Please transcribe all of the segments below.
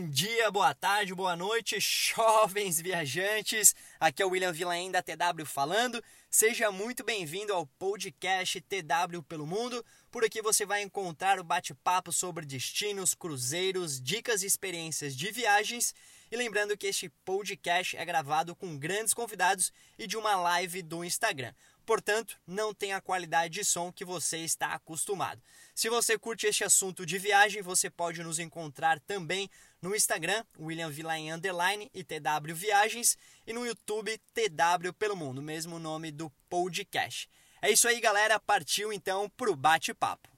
Bom dia, boa tarde, boa noite, jovens viajantes. Aqui é o William Villain da TW falando. Seja muito bem-vindo ao podcast TW pelo Mundo. Por aqui você vai encontrar o bate-papo sobre destinos, cruzeiros, dicas e experiências de viagens. E lembrando que este podcast é gravado com grandes convidados e de uma live do Instagram. Portanto, não tem a qualidade de som que você está acostumado. Se você curte este assunto de viagem, você pode nos encontrar também no Instagram, William Villain Underline e TW Viagens, e no YouTube, TW Pelo Mundo, mesmo nome do podcast. É isso aí, galera. Partiu então pro bate-papo.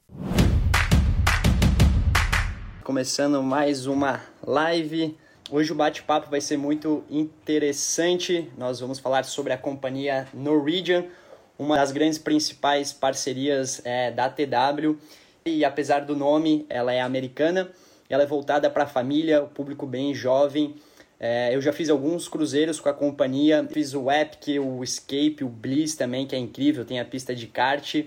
Começando mais uma live. Hoje o bate-papo vai ser muito interessante. Nós vamos falar sobre a companhia Norwegian uma das grandes principais parcerias é, da TW. E apesar do nome, ela é americana, ela é voltada para a família, o público bem jovem. É, eu já fiz alguns cruzeiros com a companhia, fiz o Epic, o Escape, o Bliss também, que é incrível, tem a pista de kart.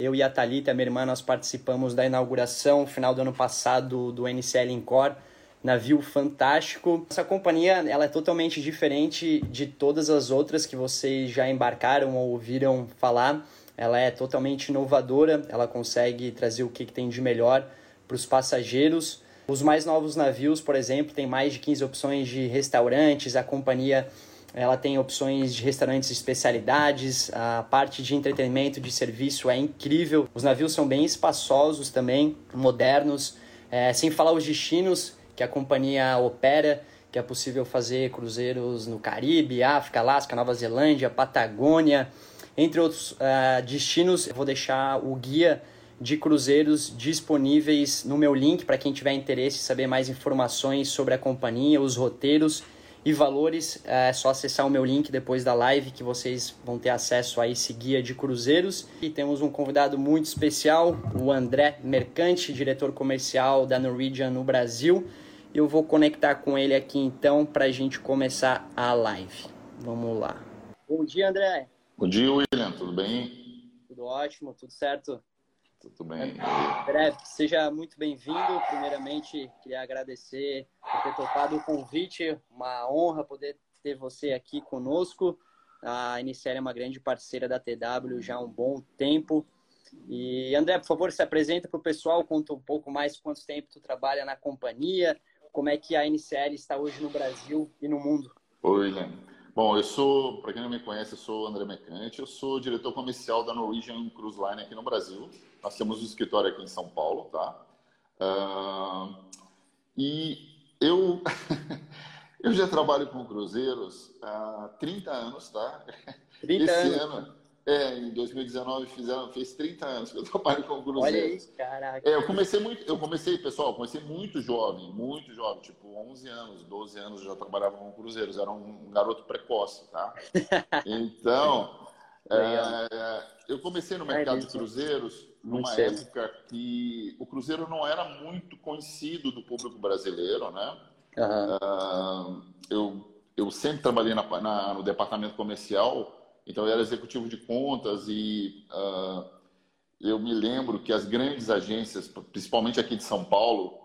Eu e a Thalita, minha irmã, nós participamos da inauguração, final do ano passado, do NCL Encore navio fantástico. Essa companhia ela é totalmente diferente de todas as outras que vocês já embarcaram ou ouviram falar. Ela é totalmente inovadora, ela consegue trazer o que, tem de melhor para os passageiros. Os mais novos navios, por exemplo, tem mais de 15 opções de restaurantes. A companhia ela tem opções de restaurantes especialidades, a parte de entretenimento, de serviço é incrível. Os navios são bem espaçosos também, modernos, é, sem falar os destinos que a companhia opera, que é possível fazer cruzeiros no Caribe, África, Alasca, Nova Zelândia, Patagônia, entre outros uh, destinos. Eu vou deixar o guia de cruzeiros disponíveis no meu link para quem tiver interesse em saber mais informações sobre a companhia, os roteiros e valores. É só acessar o meu link depois da live que vocês vão ter acesso a esse guia de cruzeiros. E temos um convidado muito especial, o André Mercante, diretor comercial da Norwegian no Brasil. Eu vou conectar com ele aqui então para a gente começar a live. Vamos lá. Bom dia, André. Bom dia, William. Tudo bem? Tudo ótimo, tudo certo? Tudo bem. André, seja muito bem-vindo. Primeiramente, queria agradecer por ter topado o convite. Uma honra poder ter você aqui conosco. A Iniciar é uma grande parceira da TW já há um bom tempo. E André, por favor, se apresenta para o pessoal, conta um pouco mais quanto tempo tu trabalha na companhia, como é que a NCL está hoje no Brasil e no mundo. Oi, William. Bom, eu sou, para quem não me conhece, eu sou o André Mecante, eu sou diretor comercial da Norwegian Cruise Line aqui no Brasil. Nós temos um escritório aqui em São Paulo, tá? Uh, e eu, eu já trabalho com cruzeiros há 30 anos, tá? 30 Esse anos. ano, é, em 2019 fizeram, fez 30 anos que eu trabalho com cruzeiros. Olha isso, caraca. É, eu comecei muito, eu comecei, pessoal, comecei muito jovem, muito jovem, tipo 11 anos, 12 anos eu já trabalhava com cruzeiros, era um garoto precoce, tá? Então, é, eu comecei no mercado de cruzeiros numa época que o cruzeiro não era muito conhecido do público brasileiro, né? Uhum. Uh, eu, eu sempre trabalhei na, na, no departamento comercial então, eu era executivo de contas e uh, eu me lembro que as grandes agências, principalmente aqui de São Paulo,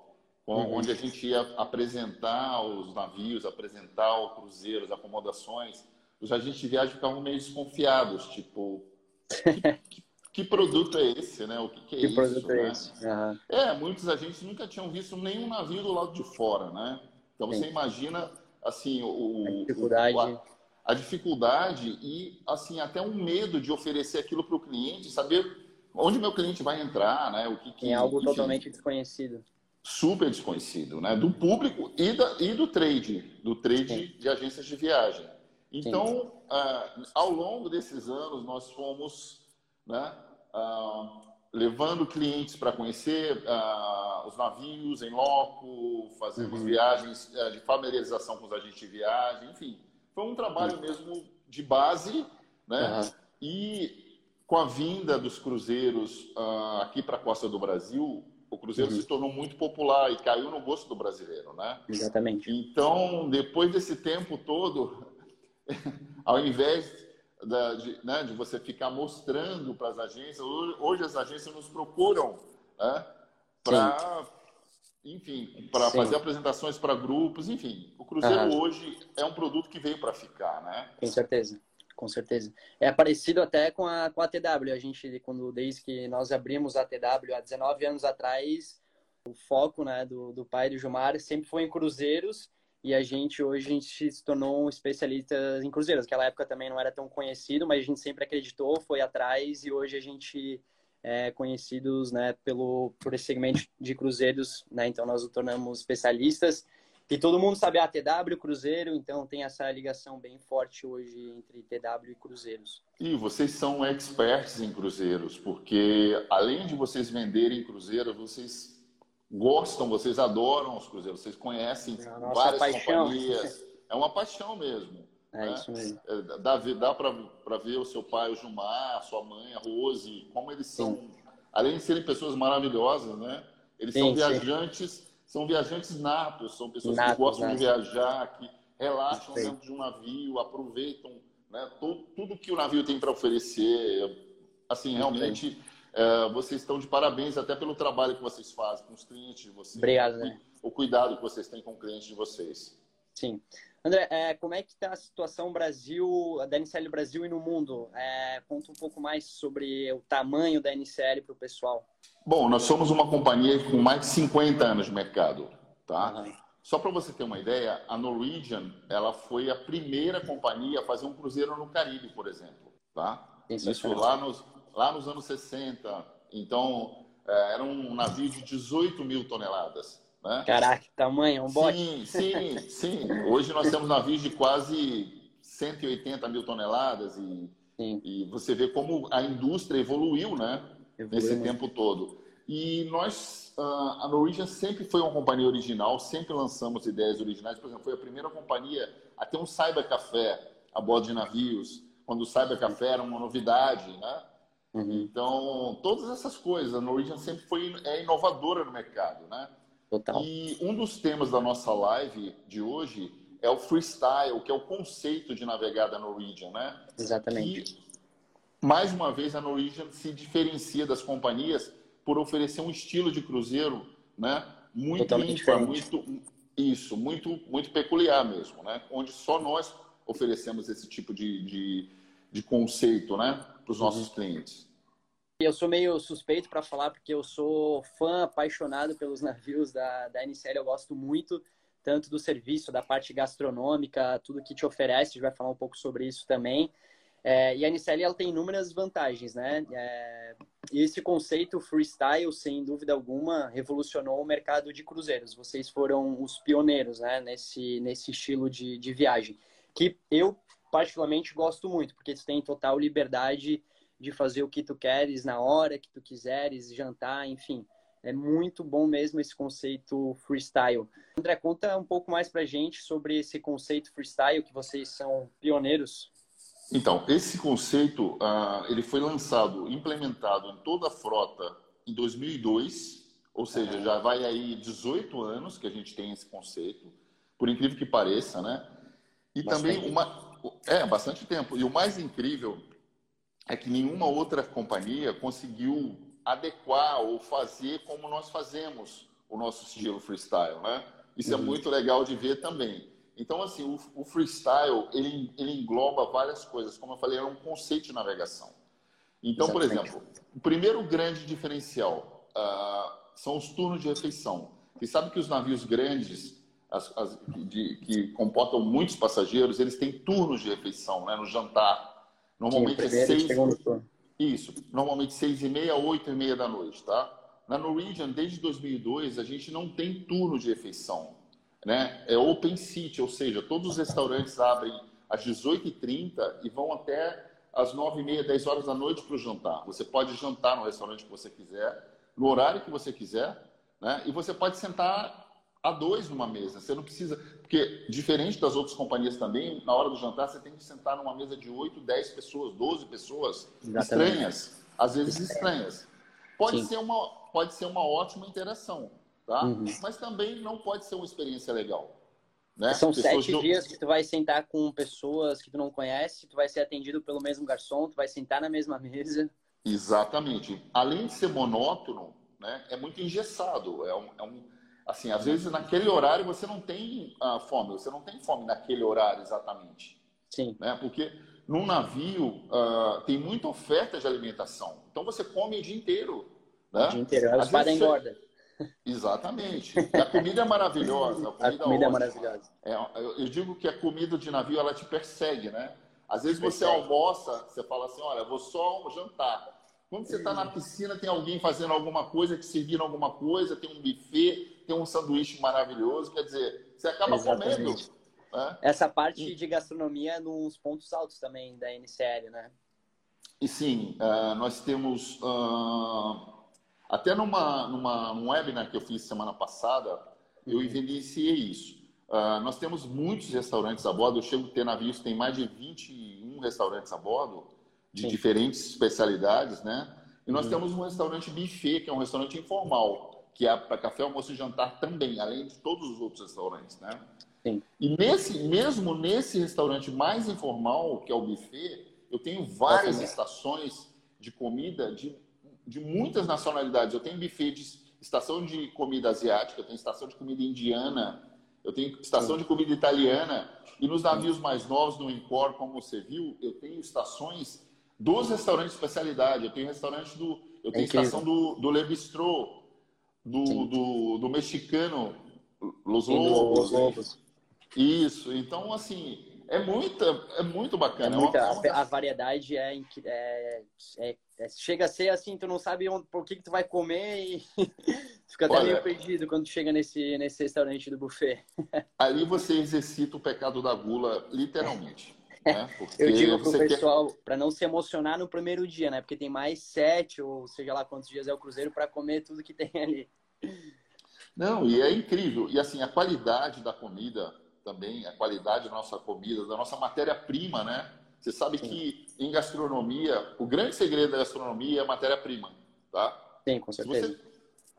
uhum. onde a gente ia apresentar os navios, apresentar os cruzeiros, acomodações, os agentes de viagem ficavam meio desconfiados, tipo, que, produto é esse, né? O que, que é que isso? produto né? é esse? Uhum. É, muitos agentes nunca tinham visto nenhum navio do lado de fora, né? Então, Sim. você imagina, assim, o... A dificuldade... O, a dificuldade e assim até um medo de oferecer aquilo para o cliente, saber onde meu cliente vai entrar, né? O que, que é algo enfim, totalmente desconhecido. Super desconhecido, né? Do público e, da, e do trade, do trade Sim. de agências de viagem. Então, uh, ao longo desses anos, nós fomos né, uh, levando clientes para conhecer uh, os navios em loco, fazendo uhum. viagens de familiarização com os agentes de viagem, enfim foi um trabalho mesmo de base, né? Uhum. E com a vinda dos cruzeiros uh, aqui para a costa do Brasil, o cruzeiro uhum. se tornou muito popular e caiu no gosto do brasileiro, né? Exatamente. Então, depois desse tempo todo, ao invés da, de, né, de, você ficar mostrando para as agências, hoje as agências nos procuram né, para enfim, para fazer apresentações para grupos, enfim. O Cruzeiro uhum. hoje é um produto que veio para ficar, né? Com certeza, com certeza. É parecido até com a, com a TW. A gente, quando desde que nós abrimos a TW há 19 anos atrás, o foco né, do, do pai do Gilmar sempre foi em cruzeiros e a gente hoje a gente se tornou um especialista em cruzeiros. Naquela época também não era tão conhecido, mas a gente sempre acreditou, foi atrás e hoje a gente é conhecidos né, pelo por esse segmento de cruzeiros, né? Então nós nos tornamos especialistas e todo mundo sabe a ah, TW Cruzeiro, então tem essa ligação bem forte hoje entre TW e cruzeiros. E vocês são experts em cruzeiros, porque além de vocês venderem cruzeiros, vocês gostam, vocês adoram os cruzeiros, vocês conhecem é várias paixão. companhias. É uma paixão mesmo. É né? isso mesmo. É, dá, dá para ver o seu pai, o Gilmar, a sua mãe, a Rose, como eles são, sim. além de serem pessoas maravilhosas, né? Eles sim, são viajantes, sim. são viajantes natos, são pessoas natos, que gostam natos. de viajar, que relaxam dentro de um navio, aproveitam né, tudo, tudo que o navio tem para oferecer. Assim, realmente é, vocês estão de parabéns até pelo trabalho que vocês fazem com os clientes de vocês. Obrigado, né? O cuidado que vocês têm com o cliente de vocês. Sim. André, é, como é que está a situação Brasil, da NCL Brasil e no mundo? É, conta um pouco mais sobre o tamanho da NCL para o pessoal. Bom, nós somos uma companhia com mais de 50 anos de mercado, tá? Uhum. Só para você ter uma ideia, a Norwegian, ela foi a primeira companhia a fazer um cruzeiro no Caribe, por exemplo, tá? Isso lá nos, lá nos anos 60. Então, é, era um navio de 18 mil toneladas. Né? Caraca, tamanho, um bote. Sim, sim, sim. Hoje nós temos navios de quase 180 mil toneladas e, e você vê como a indústria evoluiu, né? Evoluiu nesse muito. tempo todo. E nós, a Norwegian sempre foi uma companhia original, sempre lançamos ideias originais. Por exemplo, foi a primeira companhia a ter um cybercafé a bordo de navios, quando o cybercafé era uma novidade, né? Uhum. Então, todas essas coisas, a Norwegian sempre foi é inovadora no mercado, né? Total. E um dos temas da nossa live de hoje é o freestyle, que é o conceito de navegar da Norwegian, né? Exatamente. E, mais uma vez, a Norwegian se diferencia das companhias por oferecer um estilo de cruzeiro, né? Muito Totalmente ímpar, muito isso, muito muito peculiar mesmo, né? Onde só nós oferecemos esse tipo de, de, de conceito, né? para os nossos uhum. clientes? Eu sou meio suspeito para falar porque eu sou fã apaixonado pelos navios da, da NCL. Eu gosto muito tanto do serviço, da parte gastronômica, tudo que te oferece. A gente vai falar um pouco sobre isso também. É, e a NCL ela tem inúmeras vantagens, né? É, e esse conceito freestyle, sem dúvida alguma, revolucionou o mercado de cruzeiros. Vocês foram os pioneiros, né? Nesse, nesse estilo de, de viagem. Que eu particularmente gosto muito, porque tu tem total liberdade de fazer o que tu queres na hora que tu quiseres, jantar, enfim. É muito bom mesmo esse conceito freestyle. André, conta um pouco mais pra gente sobre esse conceito freestyle, que vocês são pioneiros. Então, esse conceito, uh, ele foi lançado, implementado em toda a frota em 2002, ou seja, já vai aí 18 anos que a gente tem esse conceito, por incrível que pareça, né? E Bastante. também uma, é, bastante tempo. E o mais incrível é que nenhuma outra companhia conseguiu adequar ou fazer como nós fazemos o nosso estilo freestyle, né? Isso é uhum. é muito legal de ver também. Então, assim, o, o, freestyle, ele, ele engloba várias coisas. Como eu falei, é um conceito de navegação. Então, Exatamente. por exemplo, o primeiro grande diferencial uh, são os turnos de refeição. Você sabe que os navios grandes, as, as, de, que comportam muitos passageiros, eles têm turnos de refeição, né, no jantar. Normalmente Sim, é seis. Isso, normalmente seis e meia, oito e meia da noite, tá? Na Norwegian, desde 2002, a gente não tem turno de refeição, né? É open seat, ou seja, todos os restaurantes abrem às 18h30 e vão até às 9h30, 10 horas da noite para o jantar. Você pode jantar no restaurante que você quiser, no horário que você quiser, né? E você pode sentar a dois numa mesa. Você não precisa. Porque, diferente das outras companhias também, na hora do jantar você tem que sentar numa mesa de 8, 10 pessoas, 12 pessoas Exatamente. estranhas. Às vezes estranhas. Pode ser, uma, pode ser uma ótima interação, tá? Uhum. Mas também não pode ser uma experiência legal. Né? São pessoas sete dias que tu vai sentar com pessoas que tu não conhece, tu vai ser atendido pelo mesmo garçom, tu vai sentar na mesma mesa. Exatamente. Além de ser monótono, né, é muito engessado. É um, é um Assim, às vezes naquele horário você não tem uh, fome, você não tem fome naquele horário exatamente. Sim. Né? Porque num navio uh, tem muita oferta de alimentação. Então você come o dia inteiro. Né? O dia inteiro, a espada engorda. Exatamente. E a comida é maravilhosa. A comida, a comida é maravilhosa. É, eu digo que a comida de navio ela te persegue, né? Às vezes você almoça, você fala assim, olha, vou só jantar. Quando você está na piscina, tem alguém fazendo alguma coisa, te servindo alguma coisa, tem um buffet, tem um sanduíche maravilhoso. Quer dizer, você acaba Exatamente. comendo. Né? Essa parte de gastronomia é nos pontos altos também da NCL, né? E sim, uh, nós temos. Uh, até numa, numa um webinar que eu fiz semana passada, eu uhum. evidenciei isso. Uh, nós temos muitos restaurantes a bordo. Eu chego a ter navios, tem mais de 21 restaurantes a bordo, de Sim. diferentes especialidades, né? E nós uhum. temos um restaurante buffet, que é um restaurante informal, que é para café, almoço e jantar também, além de todos os outros restaurantes, né? Sim. E nesse, mesmo nesse restaurante mais informal, que é o buffet, eu tenho várias estações de comida de de muitas nacionalidades. Eu tenho buffet de estação de comida asiática, eu tenho estação de comida indiana, eu tenho estação de comida italiana. E nos navios mais novos, no Encore, como você viu, eu tenho estações dos restaurantes de especialidade. Eu tenho restaurante do. Eu tenho é estação do, do Le Bistro, do, do, do, mexicano Los Lobos. Lobos. Isso. Então, assim, é muita, é muito bacana. É muita, é uma... a, variedade é, é, é, é, chega a ser assim, tu não sabe onde, por que, que tu vai comer e fica até Olha, meio perdido quando chega nesse, nesse restaurante do buffet. ali você exercita o pecado da gula, literalmente. Né? Eu digo pro pessoal quer... para não se emocionar no primeiro dia, né? Porque tem mais sete ou seja lá quantos dias é o cruzeiro para comer tudo que tem ali. Não, e é incrível. E assim, a qualidade da comida também, a qualidade da nossa comida, da nossa matéria-prima, né? Você sabe Sim. que em gastronomia, o grande segredo da gastronomia é a matéria-prima, tá? Sim, com certeza. Você,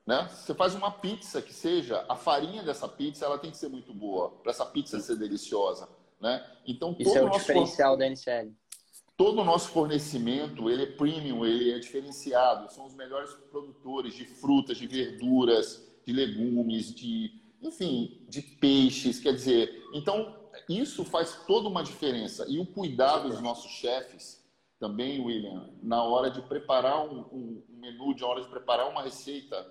né? Você faz uma pizza que seja, a farinha dessa pizza ela tem que ser muito boa, para essa pizza Sim. ser deliciosa, né? Então, Isso é o diferencial da NCL. Todo o nosso fornecimento, ele é premium, ele é diferenciado. São os melhores produtores de frutas, de verduras, de legumes, de enfim, de peixes, quer dizer, então isso faz toda uma diferença. E o cuidado dos nossos chefes também, William, na hora de preparar um, um, menu, de hora de preparar uma receita.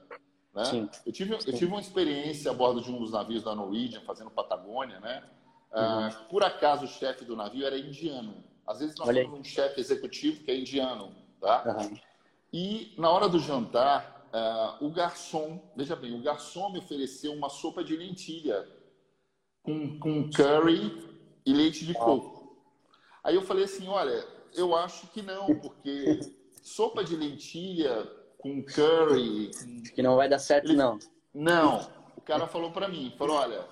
Né? Sim. Eu, tive, eu tive uma experiência a bordo de um dos navios da Norwegian, fazendo Patagônia, né? Ah, por acaso o chefe do navio era indiano. Às vezes nós Olha temos um chefe executivo que é indiano, tá? Uhum. E na hora do jantar, uh, o garçom, veja bem, o garçom me ofereceu uma sopa de lentilha com, com curry e leite de coco. Aí eu falei assim, olha, eu acho que não, porque sopa de lentilha com curry... Que não vai dar certo, ele... não. Não. O cara falou para mim, falou, olha,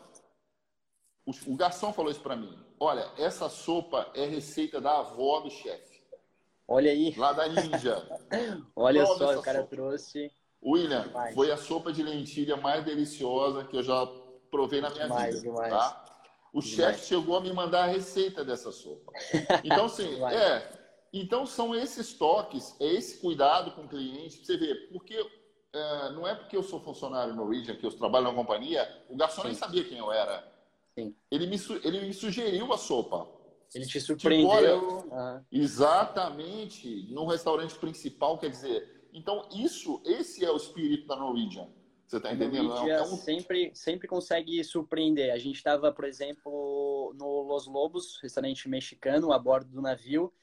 o, garçom falou isso para mim, olha, essa sopa é receita da avó do chefe. Olha aí. Lá da Índia. Olha só, o cara sopa. trouxe William, foi a sopa de lentilha mais deliciosa que eu já provei na minha demais, vida. Demais. Tá? O chefe chegou a me mandar a receita dessa sopa. Então, assim, é. Então, são esses toques, é esse cuidado com o cliente. Você vê, porque é, não é porque eu sou funcionário no Norwegian, que eu trabalho na companhia, o garçom Sim. nem sabia quem eu era. Sim. Ele, me, ele me sugeriu a sopa. Ele te surpreendeu. Tipo, olha, Exatamente. No restaurante principal, quer dizer, então, isso, esse é o espírito da Norwegian. Você está entendendo? Norwegian é um... sempre, sempre consegue surpreender. A gente estava, por exemplo, no Los Lobos, restaurante mexicano, a bordo do navio.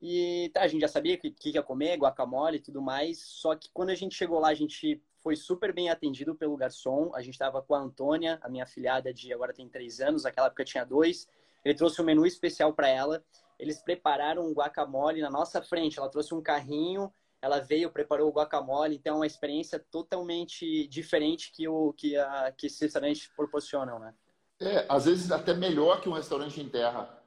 E tá, a gente já sabia o que, que ia comer, guacamole e tudo mais. Só que quando a gente chegou lá, a gente foi super bem atendido pelo garçom. A gente estava com a Antônia, a minha filhada de agora tem três anos, naquela época tinha dois. Ele trouxe um menu especial para ela. Eles prepararam um guacamole na nossa frente. Ela trouxe um carrinho ela veio, preparou o guacamole, então é uma experiência totalmente diferente que o que, a, que esses restaurantes proporcionam, né? É, às vezes até melhor que um restaurante em terra,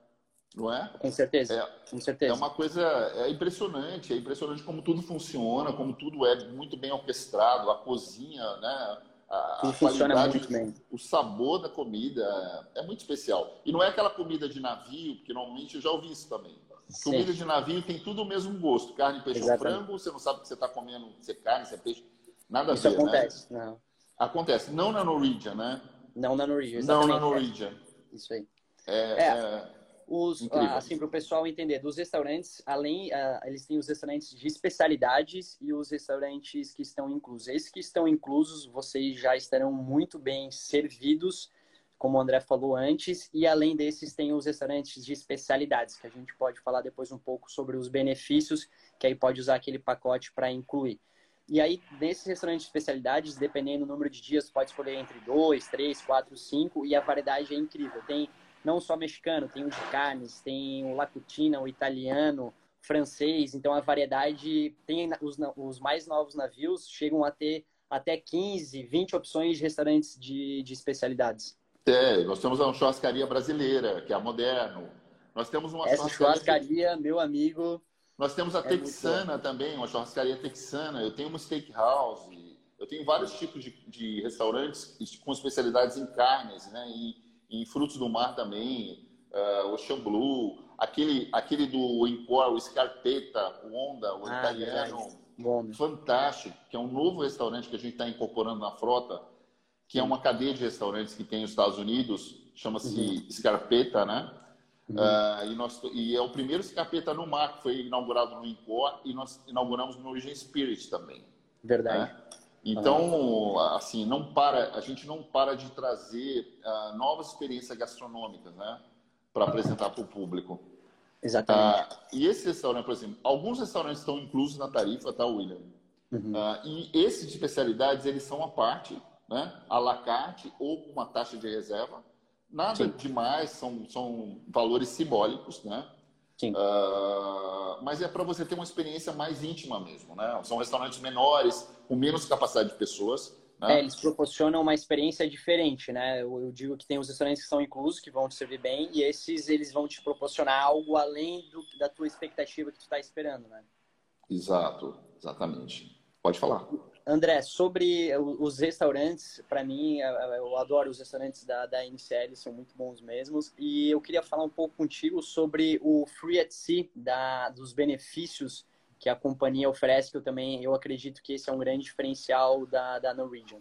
não é? Com certeza, é, com certeza. É uma coisa, é impressionante, é impressionante como tudo funciona, como tudo é muito bem orquestrado, a cozinha, né? A, tudo a funciona muito bem. O sabor da comida é muito especial. E não é aquela comida de navio, porque normalmente eu já ouvi isso também Sim. Comida de navio tem tudo o mesmo gosto. Carne, peixe ou frango, você não sabe que você está comendo, se é carne, se é peixe. Nada Isso a ver, acontece, né? Não. Acontece. Não na Norwegian, né? Não na Norwegian. Não na Norwegian. Isso aí. É, é, os, assim, para o pessoal entender, dos restaurantes, além, uh, eles têm os restaurantes de especialidades e os restaurantes que estão inclusos. Esses que estão inclusos, vocês já estarão muito bem servidos, como o André falou antes, e além desses, tem os restaurantes de especialidades, que a gente pode falar depois um pouco sobre os benefícios, que aí pode usar aquele pacote para incluir. E aí, nesses restaurantes de especialidades, dependendo do número de dias, pode escolher entre dois, três, quatro, cinco, e a variedade é incrível. Tem não só mexicano, tem o de carnes, tem o lacutina, o italiano, francês. Então a variedade tem os, os mais novos navios chegam a ter até 15, 20 opções de restaurantes de, de especialidades. É, nós temos uma churrascaria brasileira, que é a Moderno. Nós temos uma Essa churrascaria, churrascaria meu amigo. Nós temos a é texana também, uma churrascaria texana. Eu tenho uma steakhouse. Eu tenho vários tipos de, de restaurantes com especialidades em carnes, né? E, em frutos do mar também, uh, Ocean Blue, aquele, aquele do Empor, o Scarpeta, o Onda, o ah, italiano, fantástico, que é um novo restaurante que a gente está incorporando na frota, que é uma cadeia de restaurantes que tem nos Estados Unidos, chama-se uhum. Scarpeta, né? Uhum. Uh, e, nós, e, é o primeiro Scarpeta no mar, que foi inaugurado no Incor, e nós inauguramos no Origin Spirit também. Verdade. Né? Então, assim, não para, a gente não para de trazer uh, novas experiências gastronômicas, né, para apresentar para o público. Exatamente. Uh, e esse restaurante, por exemplo, alguns restaurantes estão inclusos na tarifa, tá, William? Uhum. Uh, e esses de especialidades, eles são a parte, né, à la carte ou com uma taxa de reserva. Nada Sim. demais, são, são valores simbólicos, né? Sim. Uh, mas é para você ter uma experiência mais íntima mesmo, né? São restaurantes menores, com menos capacidade de pessoas. Né? É, eles proporcionam uma experiência diferente, né? Eu, eu, digo que tem os restaurantes que são inclusos, que vão te servir bem, e esses eles vão te proporcionar algo além do, da tua expectativa que tu está esperando, né? Exato, exatamente. Pode falar. André, sobre os restaurantes, para mim, eu adoro os restaurantes da, da NCL, são muito bons mesmos. E eu queria falar um pouco contigo sobre o Free at Sea, da, dos benefícios que a companhia oferece, que eu também eu acredito que esse é um grande diferencial da, da Norwegian.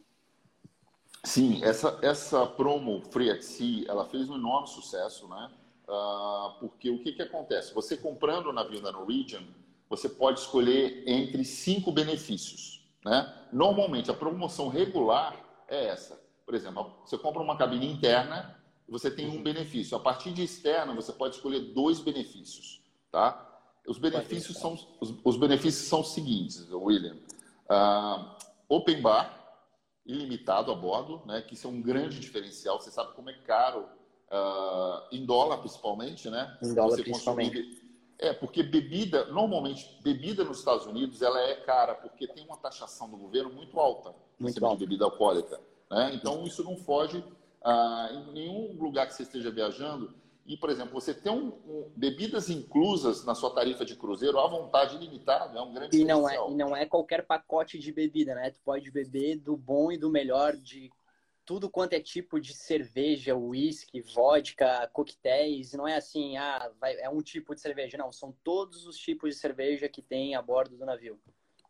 Sim, essa, essa promo Free at Sea, ela fez um enorme sucesso, né? Uh, porque o que, que acontece? Você comprando o navio da Norwegian, você pode escolher entre cinco benefícios. Né? Normalmente, a promoção regular é essa. Por exemplo, você compra uma cabine interna você tem um benefício. A partir de externa, você pode escolher dois benefícios. Tá? Os benefícios são os, os benefícios são os seguintes, William. Uh, open bar ilimitado a bordo, né? Que isso é um grande diferencial. Você sabe como é caro uh, em dólar, principalmente, né? Em dólar, você principalmente. Consumir é, porque bebida, normalmente, bebida nos Estados Unidos, ela é cara, porque tem uma taxação do governo muito alta muito alta. de bebida alcoólica. Né? Então, isso não foge ah, em nenhum lugar que você esteja viajando. E, por exemplo, você tem um, um, bebidas inclusas na sua tarifa de cruzeiro à vontade ilimitada, é um grande e não é E não é qualquer pacote de bebida, né? Tu pode beber do bom e do melhor de tudo quanto é tipo de cerveja, whisky, vodka, coquetéis. Não é assim, ah, vai, é um tipo de cerveja. Não, são todos os tipos de cerveja que tem a bordo do navio.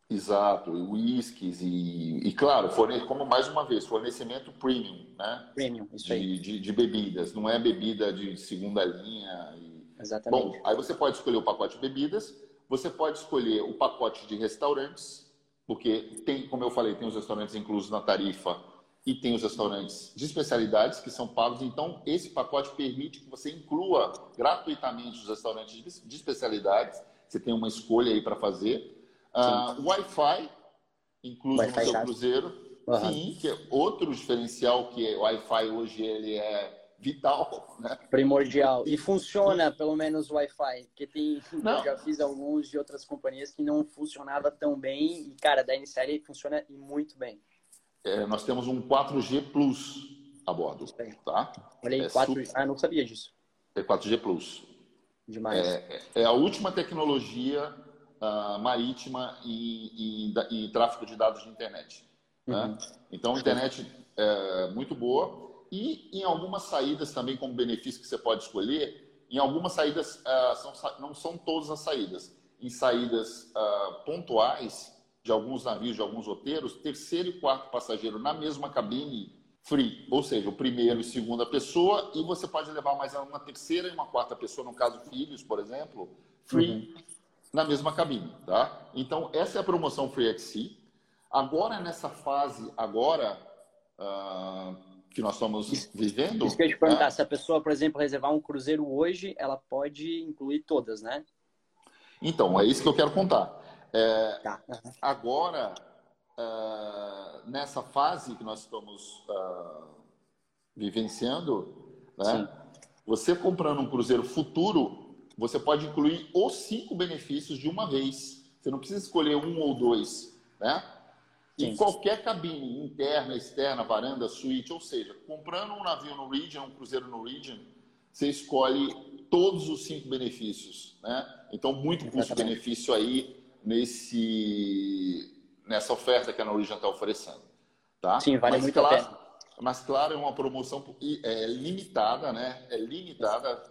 Exato, whiskies e, e claro, forne... como mais uma vez, fornecimento premium, né? Premium, isso de, aí. De, de, bebidas, não é bebida de segunda linha. E... Exatamente. Bom, aí você pode escolher o pacote de bebidas, você pode escolher o pacote de restaurantes, porque tem, como eu falei, tem os restaurantes inclusos na tarifa e tem os restaurantes de especialidades que são pagos. Então, esse pacote permite que você inclua gratuitamente os restaurantes de especialidades. Você tem uma escolha aí para fazer. Uh, Wi-Fi, incluso wi no seu cruzeiro. Uhum. Sim, que é outro diferencial que o Wi-Fi hoje ele é vital, né? Primordial. E funciona, pelo menos, o Wi-Fi. Porque tem, não. eu já fiz alguns de outras companhias que não funcionava tão bem. E, cara, da NCL funciona muito bem é, nós temos um 4G Plus a bordo. Tá? Olha aí, é 4... Super... Ah, não sabia disso. É 4G Plus. Demais. É, é a última tecnologia uh, marítima e, e, e, tráfego de dados de internet. Né? Uhum. Né? Então, internet é muito boa. E em algumas saídas também, como benefício que você pode escolher, em algumas saídas, uh, são, não são todas as saídas. Em saídas uh, pontuais, de alguns navios, de alguns roteiros, terceiro e quarto passageiro na mesma cabine free, ou seja, o primeiro e segunda pessoa, e você pode levar mais uma terceira e uma quarta pessoa, no caso filhos, por exemplo, free uhum. na mesma cabine, tá? Então essa é a promoção Free at Sea. Agora nessa fase agora uh, que nós estamos vivendo. Isso que eu te perguntar, né? se a pessoa, por exemplo, reservar um cruzeiro hoje, ela pode incluir todas, né? Então é isso que eu quero contar. É, tá. Agora uh, nessa fase que nós estamos uh, vivenciando, né? Você comprando um cruzeiro futuro, você pode incluir os cinco benefícios de uma vez. Você não precisa escolher um ou dois, né? Em qualquer cabine, interna, externa, varanda, suíte, ou seja, comprando um navio no Region, um cruzeiro no Region, você escolhe todos os cinco benefícios, né? Então, muito custo-benefício aí nesse nessa oferta que a Norwegian está oferecendo. Tá? Sim, vale mas, muito claro, a pena. Mas, claro, é uma promoção é, limitada, né? É limitada.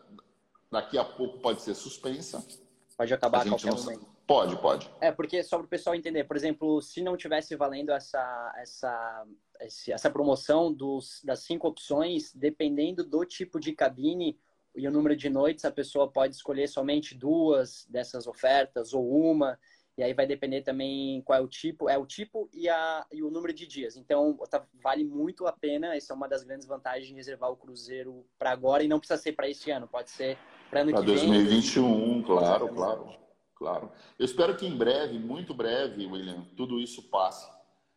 Daqui a pouco pode ser suspensa. Pode acabar a, a qualquer momento. Pode, pode. É, porque só para o pessoal entender, por exemplo, se não tivesse valendo essa, essa, essa promoção dos, das cinco opções, dependendo do tipo de cabine e o número de noites, a pessoa pode escolher somente duas dessas ofertas ou uma. E aí vai depender também qual é o tipo, é o tipo e, a, e o número de dias. Então, tá, vale muito a pena. Essa é uma das grandes vantagens de reservar o cruzeiro para agora e não precisa ser para esse ano, pode ser para ano pra que 2021, vem. 2021, claro, claro, claro. Eu espero que em breve, muito breve, William, tudo isso passe.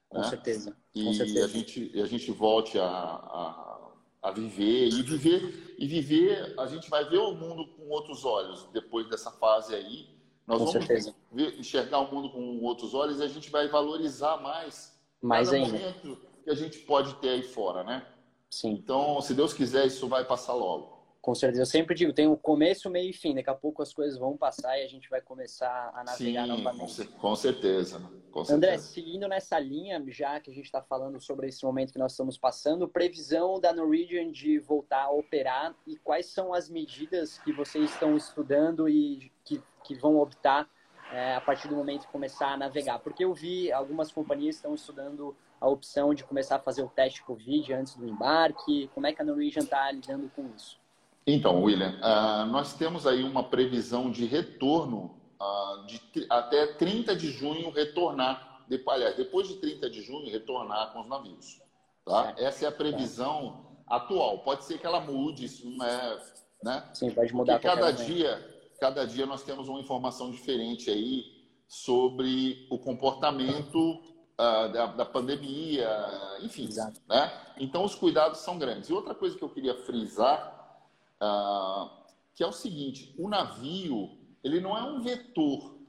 Com né? certeza. E com certeza. a gente a gente volte a, a, a viver e viver e viver. A gente vai ver o mundo com outros olhos depois dessa fase aí nós com vamos certeza. Ver, enxergar o mundo com outros olhos e a gente vai valorizar mais, mais cada ainda. momento que a gente pode ter aí fora, né? Sim. Então, se Deus quiser, isso vai passar logo. Com certeza. Eu sempre digo, tem o começo, meio e fim. Daqui a pouco as coisas vão passar e a gente vai começar a navegar Sim, novamente. Com certeza. Com André, certeza. seguindo nessa linha, já que a gente está falando sobre esse momento que nós estamos passando, previsão da Norwegian de voltar a operar e quais são as medidas que vocês estão estudando e que, que vão optar é, a partir do momento que começar a navegar? Porque eu vi algumas companhias estão estudando a opção de começar a fazer o teste Covid antes do embarque. Como é que a Norwegian está lidando com isso? Então, William, uh, nós temos aí uma previsão de retorno uh, de até 30 de junho retornar, de, aliás, depois de 30 de junho retornar com os navios. Tá? Essa é a previsão atual. Pode ser que ela mude, isso não é. Né? Sim, pode mudar. Porque cada dia, cada dia nós temos uma informação diferente aí sobre o comportamento uh, da, da, pandemia, enfim. Exato. Né? Então os cuidados são grandes. E outra coisa que eu queria frisar ah, que é o seguinte: o navio ele não é um vetor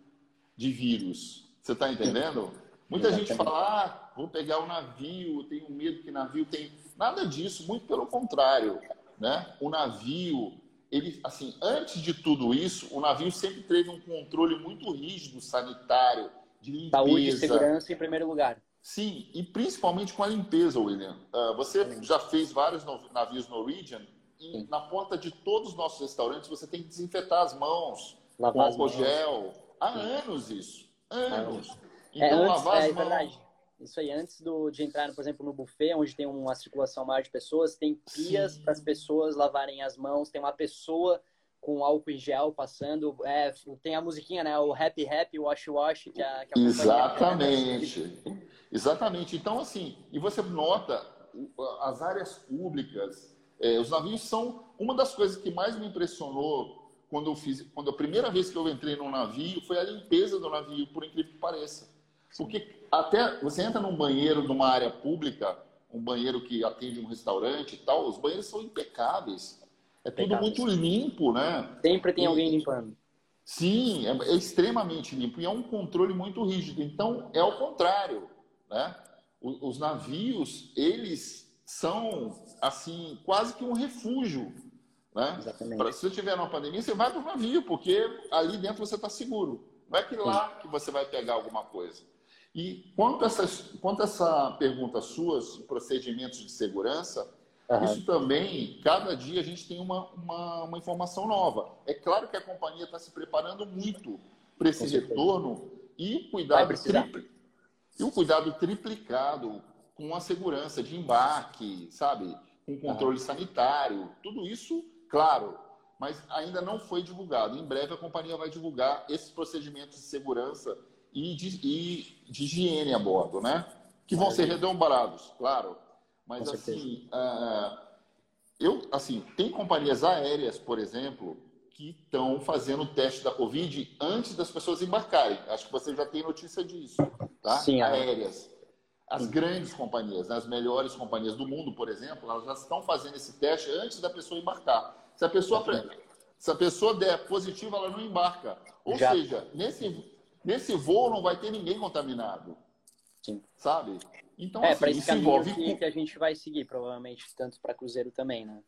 de vírus. Você está entendendo? Muita gente fala, ah, vou pegar o navio, tenho medo que navio tem. Nada disso, muito pelo contrário. Né? O navio, ele, assim, antes de tudo isso, o navio sempre teve um controle muito rígido sanitário, de limpeza. Saúde e segurança em primeiro lugar. Sim, e principalmente com a limpeza, William. Uh, você já fez vários navios Norwegian e na porta de todos os nossos restaurantes você tem que desinfetar as mãos Lavar com álcool gel. Há anos isso. Anos. É, então, antes, lavar as é, mãos. Isso aí, antes do, de entrar, por exemplo, no buffet, onde tem uma circulação maior de pessoas, tem pias para as pessoas lavarem as mãos, tem uma pessoa com álcool em gel passando. É, tem a musiquinha, né? O Happy Happy, Wash Wash, que a, que a Exatamente. Exatamente. Então, assim, e você nota as áreas públicas, é, os navios são uma das coisas que mais me impressionou quando eu fiz, quando a primeira vez que eu entrei num navio foi a limpeza do navio, por incrível que pareça. Porque até você entra num banheiro de uma área pública, um banheiro que atende um restaurante e tal, os banheiros são impecáveis. É tudo muito limpo, né? Sempre tem e, alguém limpando. Sim, é, é, extremamente limpo e é um controle muito rígido. Então, é o contrário, né? Os, os navios, eles são, assim, quase que um refúgio. Né? Pra, se você tiver uma pandemia, você vai para o navio, porque ali dentro você está seguro. Não é que lá que você vai pegar alguma coisa. E quanto a essa, quanto essa pergunta sua, procedimentos de segurança, uhum. isso também, cada dia a gente tem uma, uma, uma informação nova. É claro que a companhia está se preparando muito para esse retorno e cuidado triplo, E o cuidado triplicado com a segurança de embarque, sabe? Com controle sanitário, tudo isso, claro, mas ainda não foi divulgado. Em breve a companhia vai divulgar esses procedimentos de segurança e de, e de higiene a bordo, né? Que vão ser redobrados, claro. Mas assim, uh, eu, assim, tem companhias aéreas, por exemplo, que estão fazendo o teste da Covid antes das pessoas embarcarem. Acho que você já tem notícia disso, tá? Sim, aéreas. As grandes companhias, né, as melhores companhias do mundo, por exemplo, elas já estão fazendo esse teste antes da pessoa embarcar. Se a pessoa, se a pessoa der positivo, ela não embarca. Ou já. seja, nesse, nesse voo não vai ter ninguém contaminado. Sim. Sabe? Então, é, assim, para esse caminho envolve... que, que a gente vai seguir, provavelmente, tanto para cruzeiro também, né?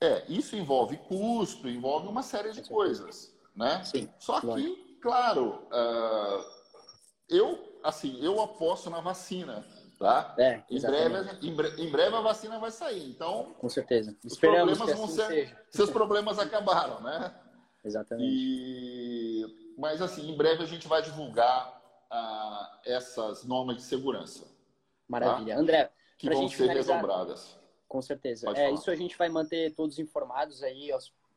É, isso envolve custo, envolve uma série de coisas, né? Sim. Só que, claro, uh, eu, assim, eu aposto na vacina, tá? É, em breve, em, breve, em breve a vacina vai sair, então... Com certeza. Os Esperamos problemas vão assim ser... Seja. Seus problemas acabaram, né? Exatamente. E... Mas, assim, em breve a gente vai divulgar uh, essas normas de segurança. Maravilha. Tá? André, que vão ser finalizar... Com certeza. é, isso a gente vai manter todos informados aí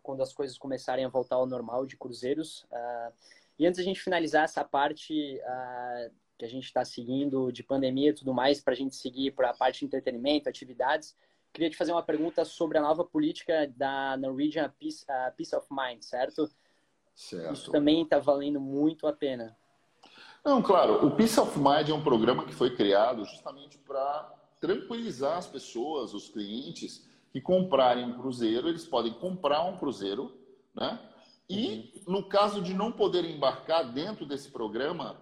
quando as coisas começarem a voltar ao normal de cruzeiros. Uh, e antes a gente finalizar essa parte uh, que a gente está seguindo de pandemia e tudo mais, para a gente seguir para a parte de entretenimento, atividades, queria te fazer uma pergunta sobre a nova política da Norwegian Peace, uh, Peace of Mind, certo? Certo. Isso também está valendo muito a pena. Não, claro, o Peace of Mind é um programa que foi criado justamente para tranquilizar as pessoas, os clientes que comprarem um cruzeiro, eles podem comprar um cruzeiro, né? E uhum. no caso de não poder embarcar dentro desse programa,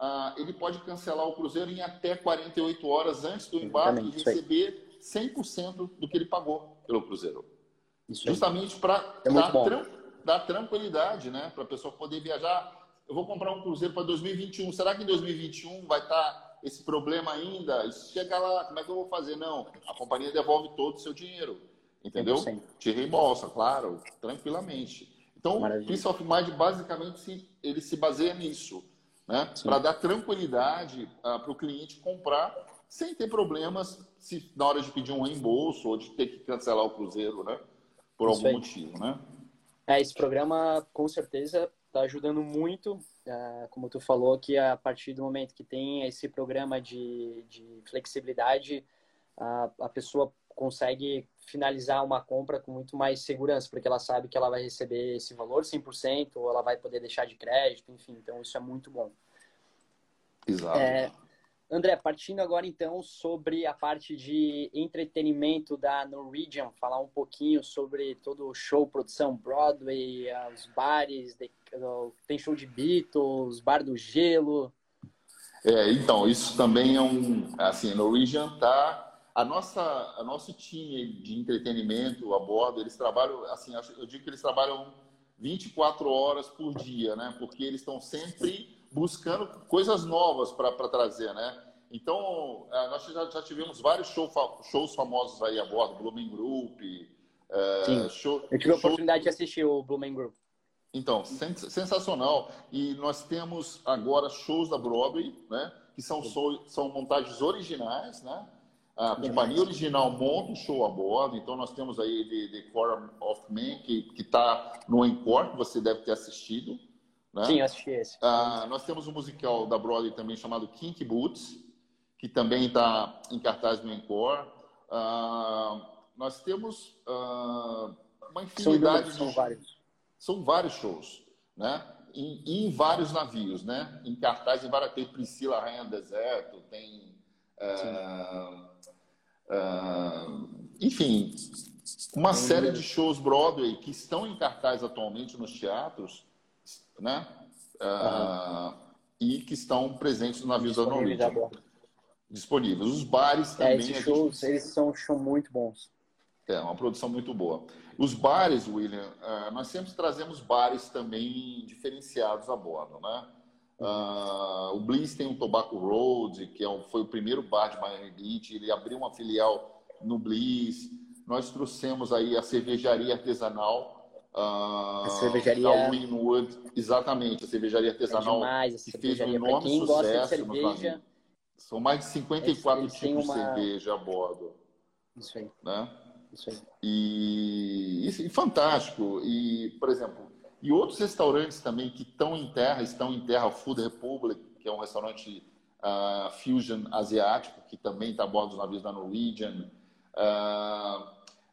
uh, ele pode cancelar o cruzeiro em até 48 horas antes do embarque e receber 100% do que ele pagou pelo cruzeiro. Isso Justamente para é dar, dar tranquilidade, né? Para a pessoa poder viajar. Eu vou comprar um cruzeiro para 2021. Será que em 2021 vai estar tá esse problema ainda, chega lá, como é que eu vou fazer? Não, a companhia devolve todo o seu dinheiro, entendeu? 100%. Te reembolsa, claro, tranquilamente. Então, Maravilha. Peace of Mind, basicamente, ele se baseia nisso, né? Para dar tranquilidade ah, para o cliente comprar sem ter problemas se na hora de pedir um reembolso ou de ter que cancelar o cruzeiro, né? Por Isso algum aí. motivo, né? É, esse programa, com certeza, está ajudando muito Uh, como tu falou, que a partir do momento que tem esse programa de, de flexibilidade, a, a pessoa consegue finalizar uma compra com muito mais segurança, porque ela sabe que ela vai receber esse valor 100%, ou ela vai poder deixar de crédito, enfim, então isso é muito bom. Exato. É, André, partindo agora então sobre a parte de entretenimento da Norwegian, falar um pouquinho sobre todo o show, produção Broadway, os bares, tem show de Beatles, bar do gelo. É, então, isso também é um, assim, a Norwegian tá a nossa, a nosso time de entretenimento a bordo, eles trabalham, assim, eu digo que eles trabalham 24 horas por dia, né? Porque eles estão sempre buscando coisas novas para trazer, né? Então, é, nós já, já tivemos vários show, shows famosos aí a bordo, Blooming Group. É, Sim. Show, eu tive a oportunidade de assistir o Blooming Group. Então, sensacional. E nós temos agora shows da Broadway, né? Que são, são montagens originais, né? A companhia original monta o show a bordo, então nós temos aí The, The Forum of Men, que está no Encore, que você deve ter assistido. Né? Sim, assisti esse. Ah, nós temos um musical da Broadway também chamado Kink Boots, que também está em cartaz no Encore. Ah, nós temos ah, uma infinidade são, de... São vários. São vários shows, né? Em, em vários navios, né? Em cartaz, em várias... Tem Priscila Rainha do Deserto, tem... Ah, ah, enfim, uma série de shows Broadway que estão em cartaz atualmente nos teatros né? Uh, e que estão presentes no navio da Norwegian. Disponíveis. Os bares é, também. É, esses shows, gente... eles são show muito bons. É, uma produção muito boa. Os bares, William, uh, nós sempre trazemos bares também diferenciados a bordo, né? Uh, o Bliss tem o Tobacco Road, que é um, foi o primeiro bar de Miami Beach, ele abriu uma filial no Bliss. Nós trouxemos aí a cervejaria artesanal, Uh, a cervejaria. Winwood, exatamente, a cervejaria artesanal. É demais, a cervejaria. Que fez um enorme sucesso de cerveja, São mais de 54 eles, eles tipos uma... de cerveja a bordo. Isso aí. Né? Isso aí. E, e, e fantástico. E, por exemplo, e outros restaurantes também que estão em terra, estão em terra, Food Republic, que é um restaurante uh, fusion asiático, que também está a bordo dos navios da Norwegian. Uh,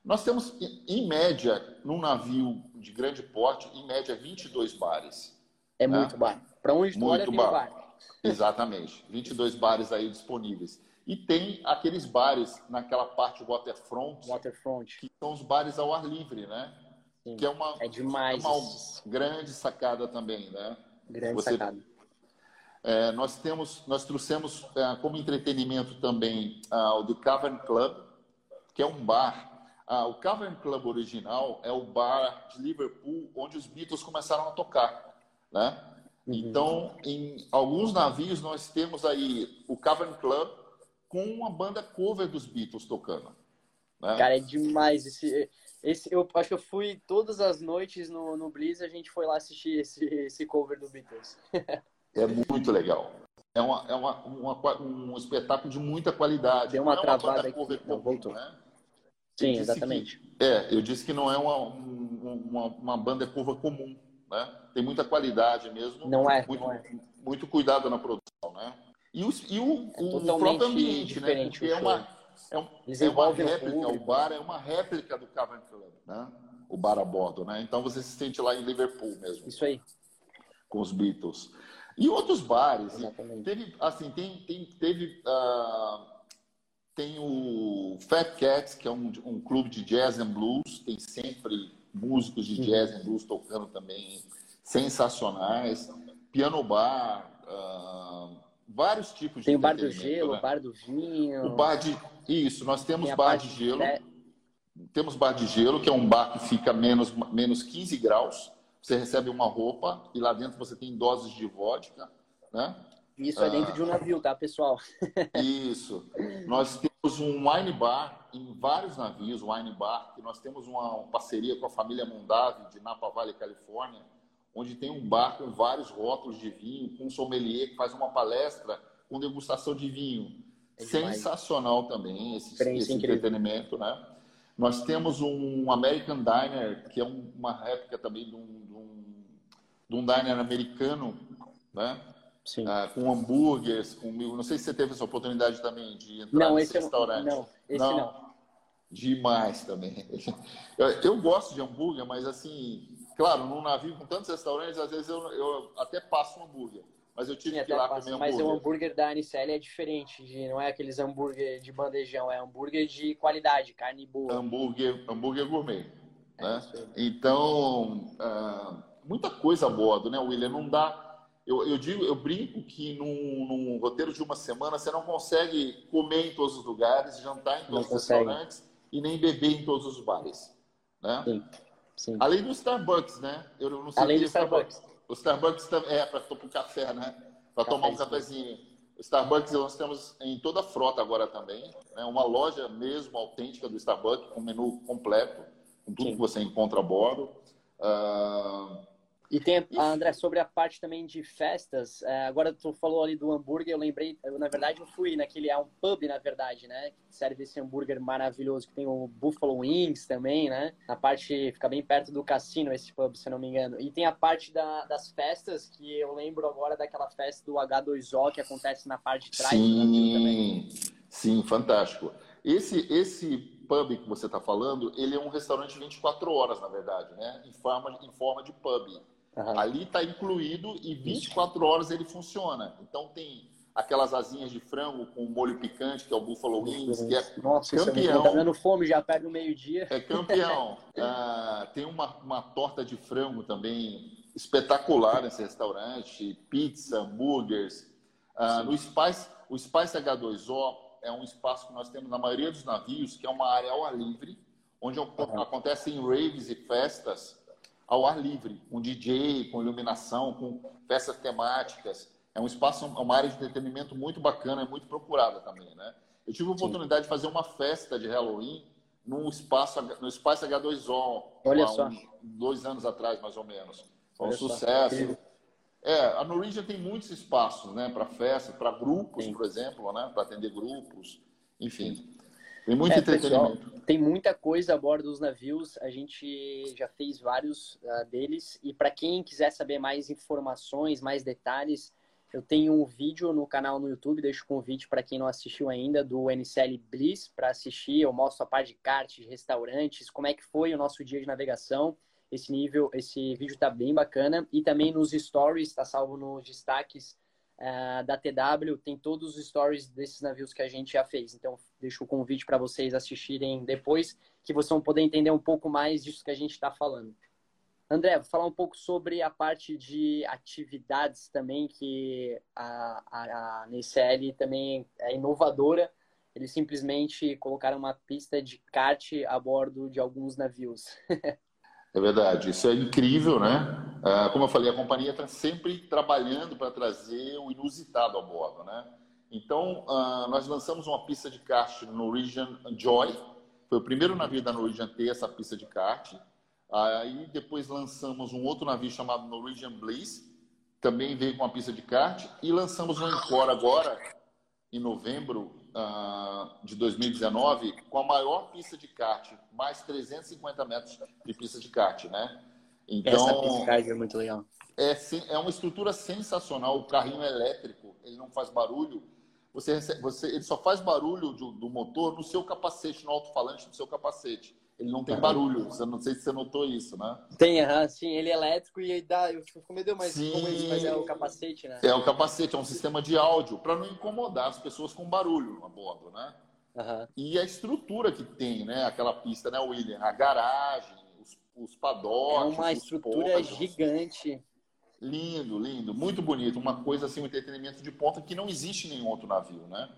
nós temos, em média, num navio de grande porte, em média, 22 bares. É né? muito bar. Para onde tu olha, tem bar. bar. Exatamente. 22 bares aí disponíveis. E tem aqueles bares naquela parte waterfront, waterfront. que são os bares ao ar livre, né? Sim. Que é uma, é demais. uma grande sacada também, né? Grande Você, sacada. É, nós temos, nós trouxemos é, como entretenimento também uh, o The Cavern Club, que é um bar. Uh, o Cavern Club original é o bar de Liverpool onde os Beatles começaram a tocar, né? Uhum. Então, em alguns navios nós temos aí o Cavern Club com uma banda cover dos Beatles tocando. Né? Cara, é demais esse, esse, eu acho que eu fui todas as noites no, no Blizz, a gente foi lá assistir esse, esse cover do Beatles. é muito legal. É, uma, é uma, uma, um espetáculo de muita qualidade. Deu uma não travada é uma cover aqui. Comum, não, voltou. Né? Sim, exatamente. Que, é, eu disse que não é uma, uma, uma banda curva comum, né? Tem muita qualidade mesmo. Não é, muito, não é. Muito cuidado na produção, né? E, o, e o, é o próprio ambiente, né? Porque é uma é, um, é uma réplica, o bar é uma réplica do Cavern Club, né? O bar a bordo, né? Então você se sente lá em Liverpool mesmo. Isso aí. Com os Beatles. E outros bares. Exatamente. Teve, assim, tem, tem, teve. Uh, tem o Fat Cats, que é um, um clube de jazz and blues. Tem sempre músicos de jazz and blues tocando também sensacionais. Piano bar. Uh, vários tipos tem de Tem o bar do gelo, né? o bar do vinho. O bar de isso, nós temos bar de gelo. De... Temos bar de gelo, que é um bar que fica menos menos 15 graus. Você recebe uma roupa e lá dentro você tem doses de vodka, né? Isso é dentro ah, de um navio, tá, pessoal? isso. Nós temos um wine bar em vários navios, wine bar, que nós temos uma, uma parceria com a família Mondave de Napa Valley, Califórnia, onde tem um bar com vários rótulos de vinho, com um sommelier que faz uma palestra com degustação de vinho. É Sensacional também esse, esse entretenimento, né? Nós temos um American Diner, que é uma réplica também de um, de um, de um diner americano, né? Sim. Ah, com hambúrgueres, com Não sei se você teve essa oportunidade também de entrar não, nesse restaurante. Não, esse não. não. Demais também. Eu, eu gosto de hambúrguer, mas assim, Claro, num navio com tantos restaurantes, às vezes eu, eu até passo um hambúrguer. Mas eu tive Sim, que ir lá passa, comer hambúrguer. Mas o hambúrguer da Anicele é diferente, de, não é aqueles hambúrguer de bandejão, é hambúrguer de qualidade, carne boa. Hambúrguer, hambúrguer gourmet. É né? então, uh, muita coisa a bordo, né, William? Não dá. Eu, eu digo, eu brinco que num, num, roteiro de uma semana você não consegue comer em todos os lugares, jantar em todos não os consegue. restaurantes e nem beber em todos os bares. Né? Sim. Sim. Além do Starbucks, né? Eu não sei Além do Starbucks. O Starbucks é para tomar café, né? Para tomar um cafezinho. O Starbucks nós temos em toda a frota agora também. Né? Uma loja mesmo autêntica do Starbucks, com menu completo, com tudo Sim. que você encontra a bordo. Uh, e tem, André, sobre a parte também de festas, é, agora tu falou ali do hambúrguer, eu lembrei, eu, na verdade eu fui naquele, é um pub, na verdade, né, que serve esse hambúrguer maravilhoso, que tem o Buffalo Wings também, né, na parte, fica bem perto do cassino esse pub, se eu não me engano. E tem a parte da, das festas, que eu lembro agora daquela festa do H2O, que acontece na parte de trás sim, também. Sim, fantástico. Esse, esse pub que você está falando, ele é um restaurante 24 horas, na verdade, né, em forma, em forma de pub. Uhum. Ali está incluído e 24 horas ele funciona. Então tem aquelas asinhas de frango com molho picante, que é o Buffalo Wings, que é Nossa, campeão. Tá dando fome já perto do meio-dia. É campeão. ah, tem uma, uma torta de frango também espetacular nesse restaurante, pizza, hambúrgueres. Ah, no Spice, o Spice H2O é um espaço que nós temos na maioria dos navios, que é uma área ao ar livre, onde uhum. acontecem raves e festas ao ar livre, com DJ, com iluminação, com festas temáticas. É um espaço, é uma área de entretenimento muito bacana, é muito procurada também, né? Eu tive a oportunidade Sim. de fazer uma festa de Halloween no espaço, no espaço H2O, Olha só. dois anos atrás, mais ou menos. Foi um Olha sucesso. É, a Norwegian tem muitos espaços, né, para festa, para grupos, Sim. por exemplo, né, para atender grupos, enfim. Tem muito é, entretenimento. Pessoal, tem muita coisa a bordo dos navios. A gente já fez vários uh, deles. E para quem quiser saber mais informações, mais detalhes, eu tenho um vídeo no canal no YouTube. Deixo o convite para quem não assistiu ainda do NCL Bliss para assistir. Eu mostro a parte de kart, de restaurantes, como é que foi o nosso dia de navegação. Esse nível, esse vídeo está bem bacana. E também nos stories, está salvo nos destaques uh, da TW, tem todos os stories desses navios que a gente já fez. Então, deixo o convite para vocês assistirem depois, que vocês vão poder entender um pouco mais disso que a gente está falando. André, vou falar um pouco sobre a parte de atividades também, que a, a, a NCL também é inovadora. Eles simplesmente colocaram uma pista de kart a bordo de alguns navios. É verdade, isso é incrível, né? Ah, como eu falei, a companhia está sempre trabalhando para trazer o inusitado a bordo, né? Então, ah, nós lançamos uma pista de kart no Norwegian Joy, foi o primeiro navio da Norwegian a ter essa pista de kart. Aí depois lançamos um outro navio chamado Norwegian Bliss, também veio com uma pista de kart. E lançamos um Encore agora, em novembro, uh, de 2019 com a maior pista de kart, mais 350 metros de pista de kart, né? Então, Essa pista de kart é muito legal. É, é uma estrutura sensacional. O carrinho elétrico, ele não faz barulho. Você, você, ele só faz barulho do, do motor no seu capacete, no alto-falante do seu capacete. Ele não tem barulho. Você não sei se você notou isso, né? Tem, aham, sim. Ele é elétrico e dá. Eu fico com medo, mas sim, como mas é o capacete, né? É o capacete, é um sistema de áudio para não incomodar as pessoas com barulho a bordo, né? Uhum. E a estrutura que tem, né? Aquela pista, né, William? A garagem, os, os paddocs. É uma estrutura gigante. Lindo, lindo, muito bonito. Uma coisa assim, um entretenimento de ponta que não existe em nenhum outro navio, né?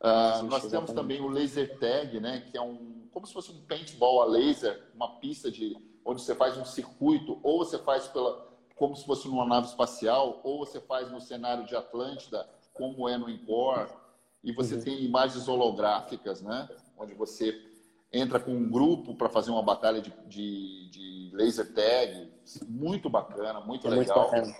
Uh, nós temos também o laser tag, né? Que é um como se fosse um paintball a laser, uma pista de onde você faz um circuito, ou você faz pela como se fosse numa nave espacial, ou você faz no cenário de Atlântida, como é no Encore, e você uhum. tem imagens holográficas, né? Onde você entra com um grupo para fazer uma batalha de, de, de, laser tag, muito bacana, muito é legal. Muito bacana.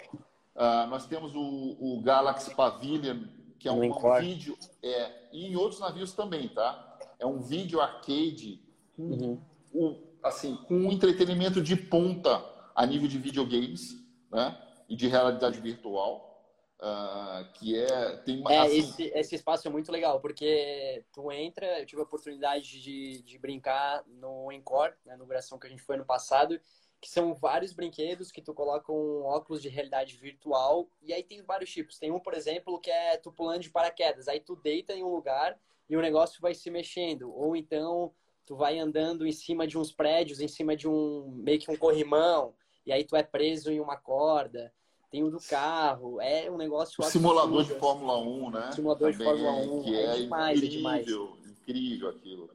Uh, nós temos o, o, Galaxy Pavilion, que é um, um vídeo, é, e em outros navios também, tá? É um vídeo arcade com, uhum. um, assim, com um entretenimento de ponta a nível de videogames né? e de realidade virtual. Uh, que é tem é, assim... esse, esse espaço é muito legal porque tu entra eu tive a oportunidade de, de brincar no Encore né, no Gração que a gente foi no passado que são vários brinquedos que tu coloca um óculos de realidade virtual e aí tem vários tipos tem um por exemplo que é tu pulando de paraquedas aí tu deita em um lugar e o negócio vai se mexendo. Ou então tu vai andando em cima de uns prédios, em cima de um meio que um corrimão, e aí tu é preso em uma corda. Tem o do carro, é um negócio o Simulador de Fórmula 1, né? Simulador Também, de Fórmula 1, que é, é demais, incrível, é demais. incrível aquilo.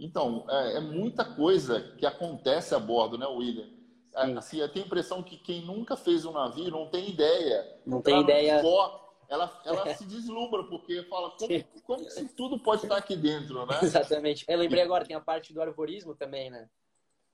Então, é, é, muita coisa que acontece a bordo, né, William? Assim, eu tenho a impressão que quem nunca fez um navio não tem ideia. Não tem ideia ela, ela se deslumbra, porque fala como, como se tudo pode estar aqui dentro, né? Exatamente. Eu lembrei agora, tem a parte do arvorismo também, né?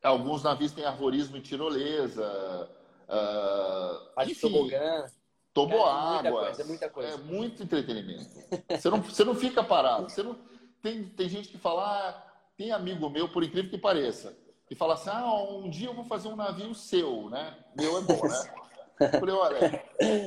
Alguns navios têm arvorismo em tirolesa. Uh, a enfim, tobogã. Toboágua. É, é muita coisa. É muito entretenimento. Você não, você não fica parado. Você não, tem, tem gente que fala, ah, tem amigo meu, por incrível que pareça, que fala assim, ah, um dia eu vou fazer um navio seu, né? Meu é bom, né? Falei, olha,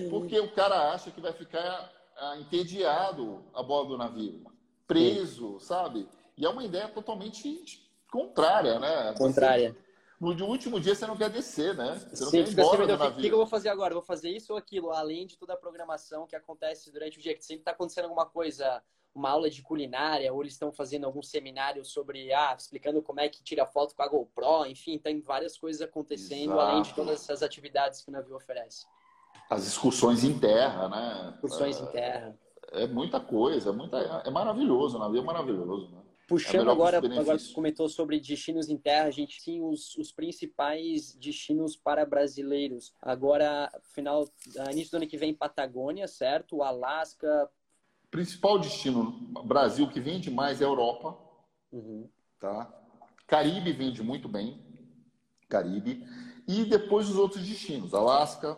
porque o cara acha que vai ficar ah, entediado a bordo do navio, preso, Sim. sabe? E é uma ideia totalmente contrária, né? Contrária. no último dia você não quer descer, né? Você não Sim, quer ir embora assim, do navio. O que, eu vou fazer agora? Vou fazer isso ou aquilo, além de toda a programação que acontece durante o dia, que sempre está acontecendo alguma coisa uma aula de culinária, ou eles estão fazendo algum seminário sobre, ah, explicando como é que tira foto com a GoPro, enfim, tem várias coisas acontecendo, Exato. além de todas essas atividades que o navio oferece. As excursões em terra, né? Excursões é, em terra. É muita coisa, é, muita, é maravilhoso, o navio é maravilhoso, né? Puxando é agora, agora você comentou sobre destinos em terra, a gente tinha os, os principais destinos para brasileiros. Agora, final, início do ano que vem, Patagônia, certo? O Alasca, Principal destino Brasil que vende mais é Europa. Uhum. Tá? Caribe vende muito bem. Caribe. E depois os outros destinos. Alasca,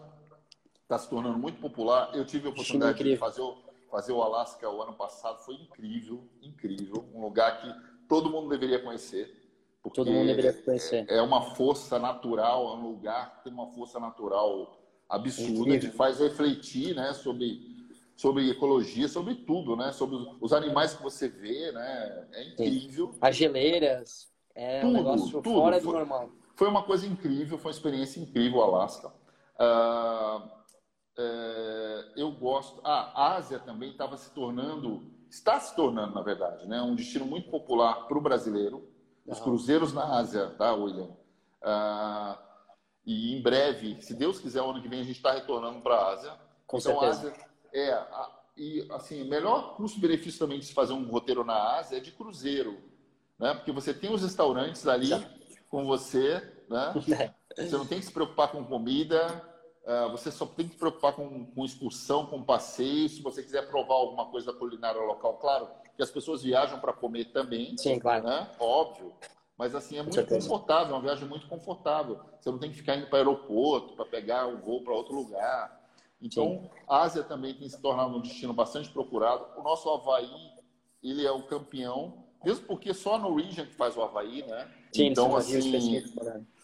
está se tornando muito popular. Eu tive a oportunidade de fazer o, fazer o Alasca o ano passado, foi incrível, incrível. Um lugar que todo mundo deveria conhecer. Porque todo mundo deveria conhecer. É, é uma força natural, é um lugar que tem uma força natural absurda, que faz refletir né, sobre, sobre ecologia, sobre tudo, né? Sobre os animais que você vê, né? É incrível. As geleiras, é tudo, um negócio tudo. fora do normal. Foi uma coisa incrível, foi uma experiência incrível o Alasca. Uh, é, eu gosto. Ah, a Ásia também estava se tornando, está se tornando, na verdade, né, um destino muito popular para o brasileiro. Os cruzeiros na Ásia, tá, William? Ah, e em breve, se Deus quiser, o ano que vem a gente está retornando para a Ásia. Com então, certeza. Ásia é a, e assim, melhor custo-benefício também de se fazer um roteiro na Ásia é de cruzeiro, né? Porque você tem os restaurantes ali Já. com você, né? É. Você não tem que se preocupar com comida, ah, você só tem que se preocupar com, com excursão, com passeio. Se você quiser provar alguma coisa da culinária local, claro que as pessoas viajam para comer também. Sim, claro. Né? Óbvio. Mas assim, é muito confortável, é uma viagem muito confortável. Você não tem que ficar indo para aeroporto, para pegar o um voo para outro lugar. Então, a Ásia também tem se tornado um destino bastante procurado. O nosso Havaí, ele é o campeão, mesmo porque só a Norwegian que faz o Havaí, né? Sim, então, assim,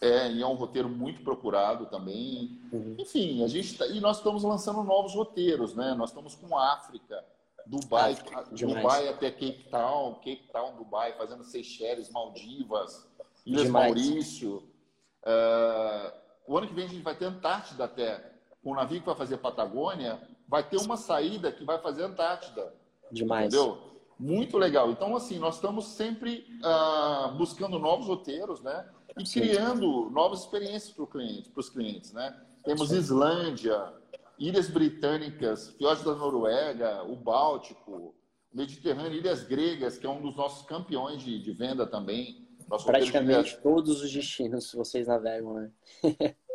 é, e é um roteiro muito procurado também. Uhum. Enfim, a gente tá, e nós estamos lançando novos roteiros, né? Nós estamos com África, Dubai, ah, Dubai até Cape Town, Cape Town, Dubai, fazendo Seychelles, Maldivas, Ilhas demais. Maurício. Uh, o ano que vem a gente vai ter Antártida até. Com o navio que vai fazer Patagônia, vai ter uma saída que vai fazer Antártida. Demais. Entendeu? Muito legal. Então, assim, nós estamos sempre uh, buscando novos roteiros, né? E Sim. criando novas experiências para cliente, os clientes, né? Temos Sim. Islândia, Ilhas Britânicas, Fiordes da Noruega, o Báltico, o Mediterrâneo, Ilhas Gregas, que é um dos nossos campeões de, de venda também. Nosso Praticamente todos os destinos vocês navegam, né?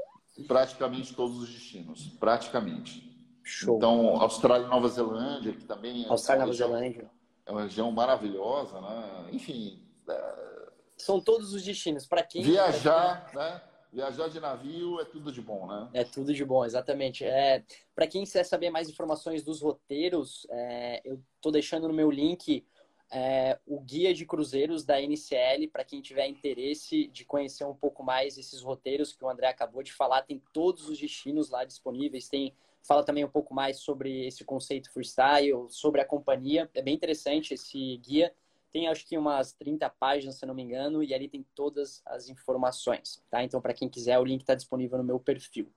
Praticamente todos os destinos. Praticamente. Show. Então, Austrália e Nova Zelândia, que também é. Austrália Nova Zelândia é uma região maravilhosa, né? Enfim. É... São todos os destinos. Para quem. Viajar, né? Viajar de navio é tudo de bom, né? É tudo de bom, exatamente. É, Para quem quiser saber mais informações dos roteiros, é, eu estou deixando no meu link é, o guia de cruzeiros da NCL para quem tiver interesse de conhecer um pouco mais esses roteiros que o André acabou de falar. Tem todos os destinos lá disponíveis, tem fala também um pouco mais sobre esse conceito freestyle, sobre a companhia. É bem interessante esse guia. Tem acho que umas 30 páginas, se não me engano, e ali tem todas as informações, tá? Então, para quem quiser, o link está disponível no meu perfil.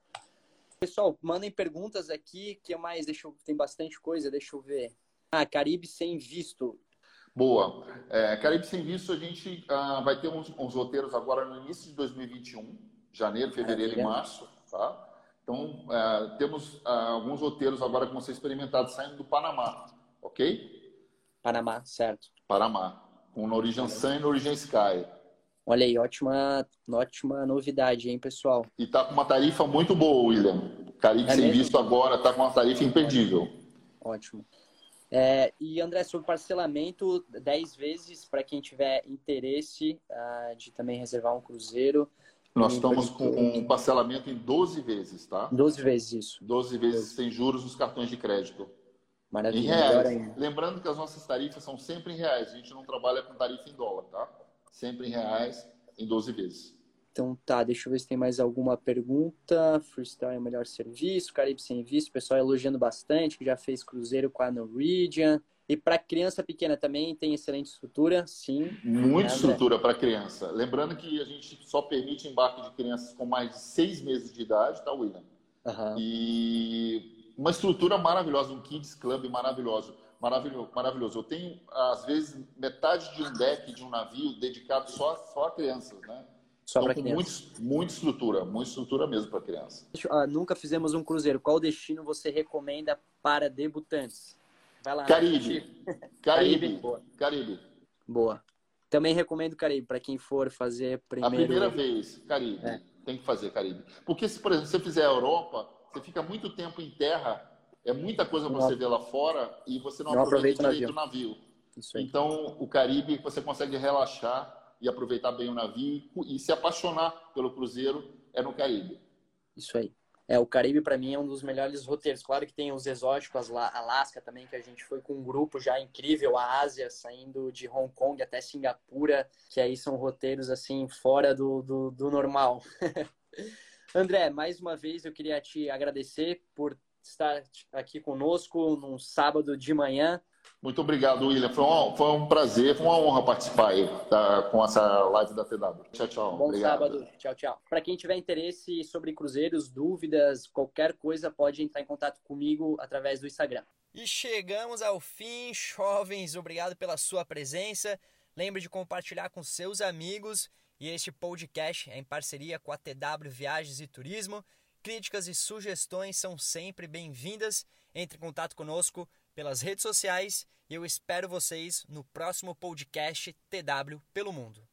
Pessoal, mandem perguntas aqui, que mais? Deixa eu... Tem bastante coisa, deixa eu ver. Ah, Caribe sem visto. Boa. É, Caribe sem visto, a gente ah, vai ter uns, uns, roteiros agora no início de 2021, janeiro, fevereiro Maravilha. e março, tá? Então, é, temos é, alguns roteiros agora que vão ser experimentados saindo do Panamá, ok? Panamá, certo. Panamá, com Norwegian Sun e Norwegian Sky. Olha aí, ótima, ótima novidade, hein, pessoal? E tá com uma tarifa muito boa, William. Caribe é sem mesmo? visto agora tá com uma tarifa imperdível. Ótimo. É, e André, sobre parcelamento, 10 vezes para quem tiver interesse uh, de também reservar um cruzeiro. Nós estamos com um parcelamento em 12 vezes, tá? 12 vezes isso. 12 vezes sem juros nos cartões de crédito. Maravilha. Em reais. Lembrando que as nossas tarifas são sempre em reais. A gente não trabalha com tarifa em dólar, tá? Sempre em reais, em 12 vezes. Então tá, deixa eu ver se tem mais alguma pergunta. Freestyle é o melhor serviço, Caribe sem visto. O pessoal elogiando bastante, que já fez cruzeiro com a Norwegian. E para criança pequena também tem excelente estrutura, sim. Muita né, estrutura para criança. Lembrando que a gente só permite embarque de crianças com mais de seis meses de idade, tá, William? Uhum. E uma estrutura maravilhosa, um kids club maravilhoso, maravilhoso, maravilhoso. Eu tenho às vezes metade de um deck de um navio dedicado só, só a crianças, né? Só então, para crianças. Muito, muita estrutura, muita estrutura mesmo para criança. Ah, nunca fizemos um cruzeiro. Qual destino você recomenda para debutantes? Vai lá. Caribe. Caribe. Caribe. Boa. Caribe. Boa. Também recomendo Caribe para quem for fazer primeiro. A primeira vez, Caribe. É. Tem que fazer Caribe. Porque se, por exemplo, você fizer a Europa, você fica muito tempo em terra, é muita coisa para você ver lá fora e você não, não aproveita, aproveita direito o navio. navio. Então, o Caribe você consegue relaxar e aproveitar bem o navio e se apaixonar pelo cruzeiro é no Caribe. Isso aí. É, o Caribe para mim é um dos melhores roteiros. Claro que tem os exóticos, Alasca também, que a gente foi com um grupo já incrível, a Ásia, saindo de Hong Kong até Singapura, que aí são roteiros assim fora do, do, do normal. André, mais uma vez eu queria te agradecer por estar aqui conosco num sábado de manhã. Muito obrigado, William. Foi um, foi um prazer, foi uma honra participar aí tá, com essa live da TW. Tchau, tchau. Bom obrigado. sábado. Tchau, tchau. Para quem tiver interesse sobre cruzeiros, dúvidas, qualquer coisa, pode entrar em contato comigo através do Instagram. E chegamos ao fim, jovens. Obrigado pela sua presença. Lembre de compartilhar com seus amigos. E este podcast é em parceria com a TW Viagens e Turismo. Críticas e sugestões são sempre bem-vindas. Entre em contato conosco pelas redes sociais e eu espero vocês no próximo podcast TW pelo Mundo.